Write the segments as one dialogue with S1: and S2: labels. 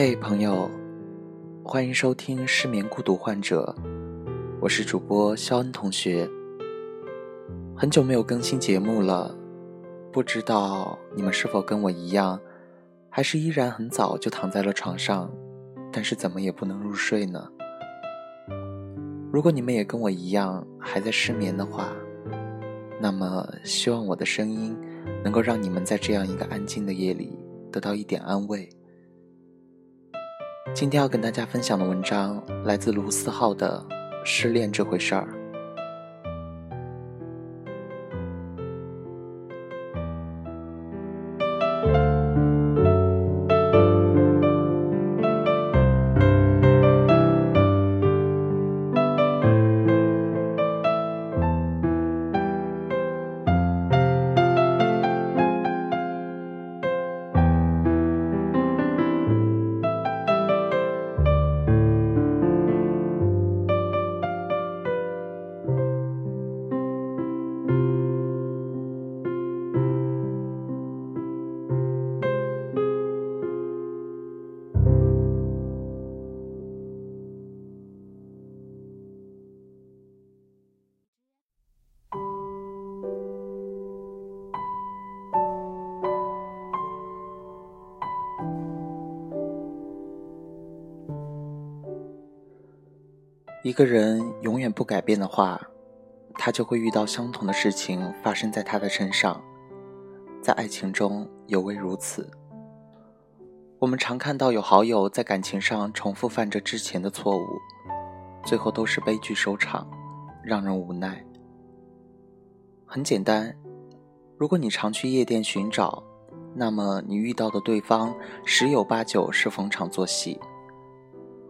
S1: 嘿，朋友，欢迎收听《失眠孤独患者》，我是主播肖恩同学。很久没有更新节目了，不知道你们是否跟我一样，还是依然很早就躺在了床上，但是怎么也不能入睡呢？如果你们也跟我一样还在失眠的话，那么希望我的声音能够让你们在这样一个安静的夜里得到一点安慰。今天要跟大家分享的文章来自卢思浩的《失恋这回事儿》。一个人永远不改变的话，他就会遇到相同的事情发生在他的身上。在爱情中尤为如此。我们常看到有好友在感情上重复犯着之前的错误，最后都是悲剧收场，让人无奈。很简单，如果你常去夜店寻找，那么你遇到的对方十有八九是逢场作戏。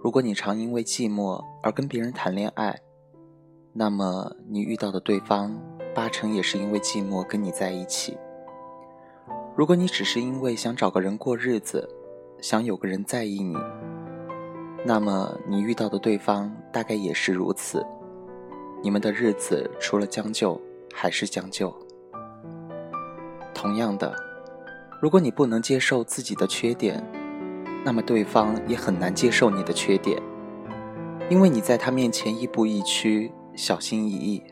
S1: 如果你常因为寂寞而跟别人谈恋爱，那么你遇到的对方八成也是因为寂寞跟你在一起。如果你只是因为想找个人过日子，想有个人在意你，那么你遇到的对方大概也是如此。你们的日子除了将就还是将就。同样的，如果你不能接受自己的缺点，那么对方也很难接受你的缺点，因为你在他面前亦步亦趋、小心翼翼。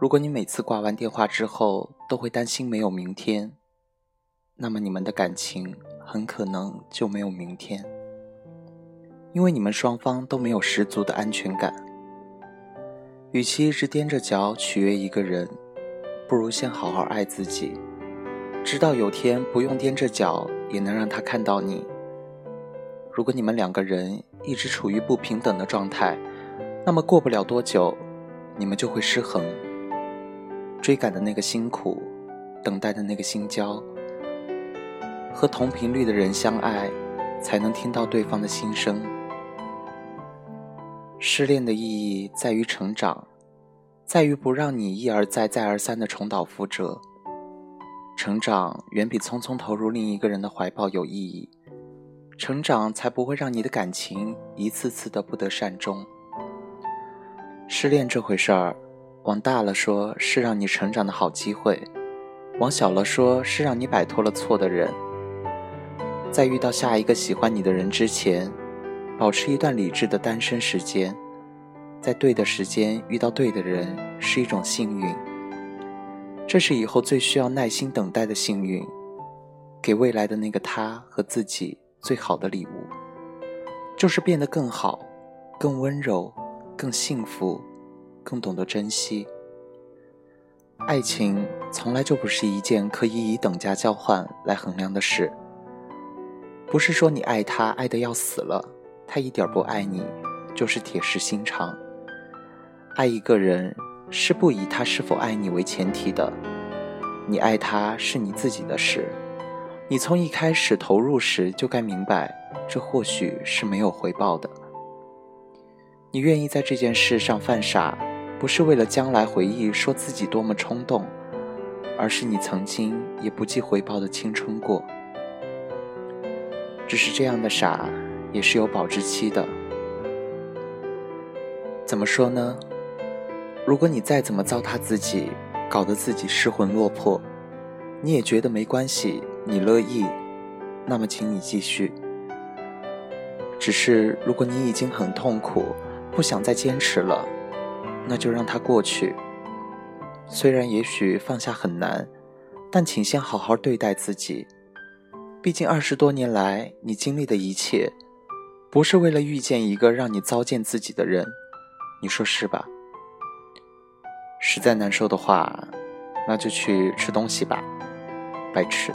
S1: 如果你每次挂完电话之后都会担心没有明天，那么你们的感情很可能就没有明天，因为你们双方都没有十足的安全感。与其一直踮着脚取悦一个人，不如先好好爱自己。直到有天不用踮着脚也能让他看到你。如果你们两个人一直处于不平等的状态，那么过不了多久，你们就会失衡。追赶的那个辛苦，等待的那个心焦，和同频率的人相爱，才能听到对方的心声。失恋的意义在于成长，在于不让你一而再、再而三的重蹈覆辙。成长远比匆匆投入另一个人的怀抱有意义，成长才不会让你的感情一次次的不得善终。失恋这回事儿，往大了说是让你成长的好机会，往小了说是让你摆脱了错的人。在遇到下一个喜欢你的人之前，保持一段理智的单身时间，在对的时间遇到对的人是一种幸运。这是以后最需要耐心等待的幸运，给未来的那个他和自己最好的礼物，就是变得更好、更温柔、更幸福、更懂得珍惜。爱情从来就不是一件可以以等价交换来衡量的事。不是说你爱他爱得要死了，他一点不爱你，就是铁石心肠。爱一个人。是不以他是否爱你为前提的，你爱他是你自己的事，你从一开始投入时就该明白，这或许是没有回报的。你愿意在这件事上犯傻，不是为了将来回忆说自己多么冲动，而是你曾经也不计回报的青春过。只是这样的傻，也是有保质期的。怎么说呢？如果你再怎么糟蹋自己，搞得自己失魂落魄，你也觉得没关系，你乐意，那么请你继续。
S2: 只是如果你已经很痛苦，不想再坚持了，那就让它过去。虽然也许放下很难，但请先好好对待自己。毕竟二十多年来，你经历的一切，不是为了遇见一个让你糟践自己的人，你说是吧？实在难受的话，那就去吃东西吧，白吃。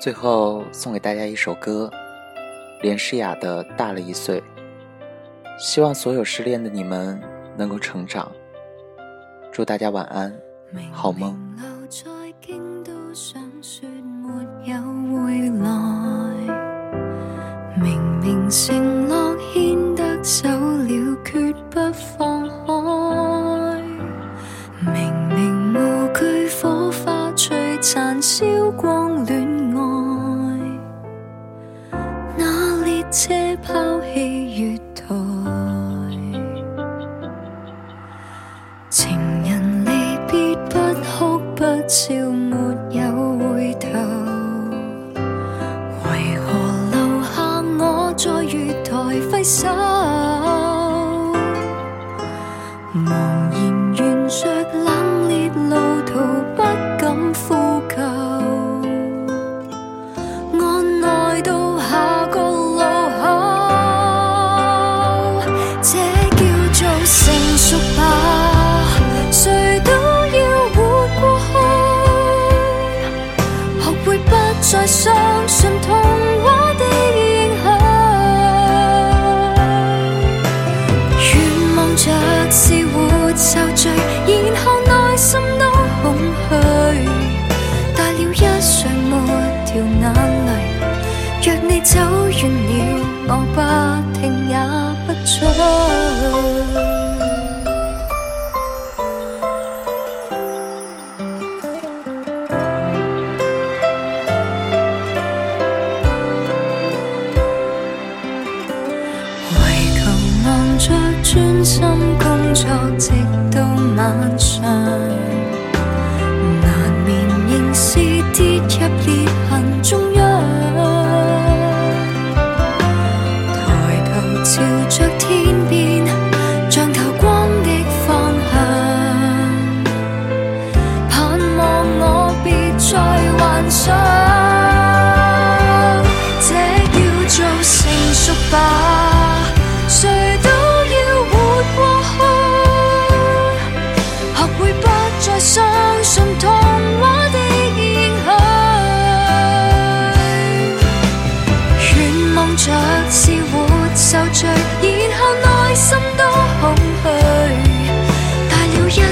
S2: 最后送给大家一首歌，连诗雅的《大了一岁》。希望所有失恋的你们能够成长。祝大家晚安，好梦。明明承诺牵得手了，决不放开。明明无惧火花璀璨，烧光恋。 있어. 受罪，然后内心都空虚。带了一双抹掉眼泪。若你走远了，我不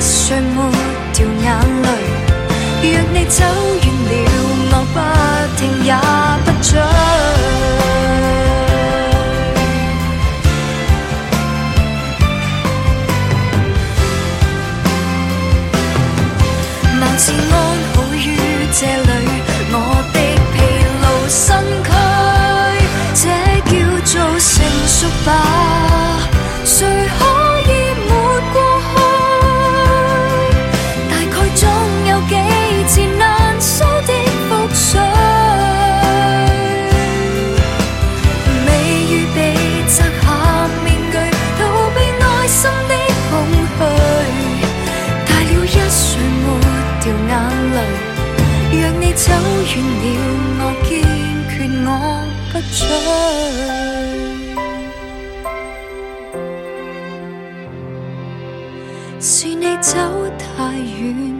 S2: 睡抹掉眼泪。若你走远了，我不停也不追。貌似安好于这里，我的疲劳身躯，这叫做成熟吧？是你走太远。